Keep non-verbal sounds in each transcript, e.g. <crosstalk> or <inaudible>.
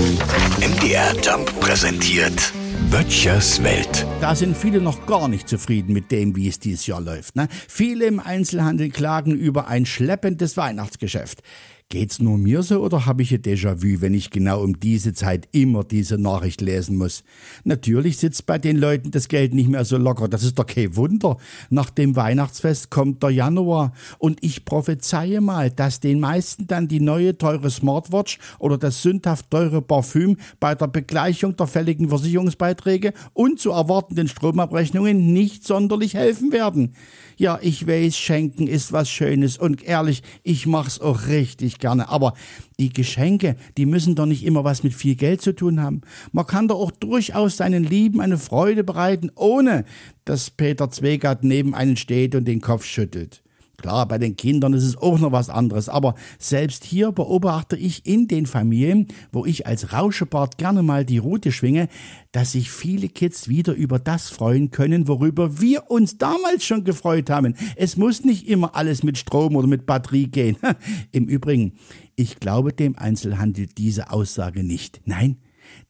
MDR Jump präsentiert Böttchers Welt. Da sind viele noch gar nicht zufrieden mit dem, wie es dieses Jahr läuft. Ne? Viele im Einzelhandel klagen über ein schleppendes Weihnachtsgeschäft. Geht's nur mir so oder habe ich ein Déjà-vu, wenn ich genau um diese Zeit immer diese Nachricht lesen muss? Natürlich sitzt bei den Leuten das Geld nicht mehr so locker. Das ist doch kein Wunder. Nach dem Weihnachtsfest kommt der Januar und ich prophezeie mal, dass den meisten dann die neue teure Smartwatch oder das sündhaft teure Parfüm bei der Begleichung der fälligen Versicherungsbeiträge und zu erwartenden Stromabrechnungen nicht sonderlich helfen werden. Ja, ich weiß, schenken ist was Schönes und ehrlich, ich mach's auch richtig gerne. Aber die Geschenke, die müssen doch nicht immer was mit viel Geld zu tun haben. Man kann doch auch durchaus seinen Lieben eine Freude bereiten, ohne dass Peter Zwegert neben einen steht und den Kopf schüttelt. Klar, bei den Kindern ist es auch noch was anderes, aber selbst hier beobachte ich in den Familien, wo ich als Rauschebart gerne mal die Route schwinge, dass sich viele Kids wieder über das freuen können, worüber wir uns damals schon gefreut haben. Es muss nicht immer alles mit Strom oder mit Batterie gehen. <laughs> Im Übrigen, ich glaube dem Einzelhandel diese Aussage nicht. Nein,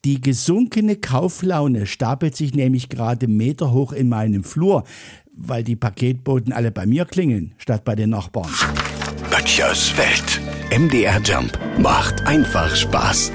die gesunkene Kauflaune stapelt sich nämlich gerade meterhoch in meinem Flur, weil die Paketboten alle bei mir klingeln, statt bei den Nachbarn. Böttchers Welt. MDR Jump macht einfach Spaß.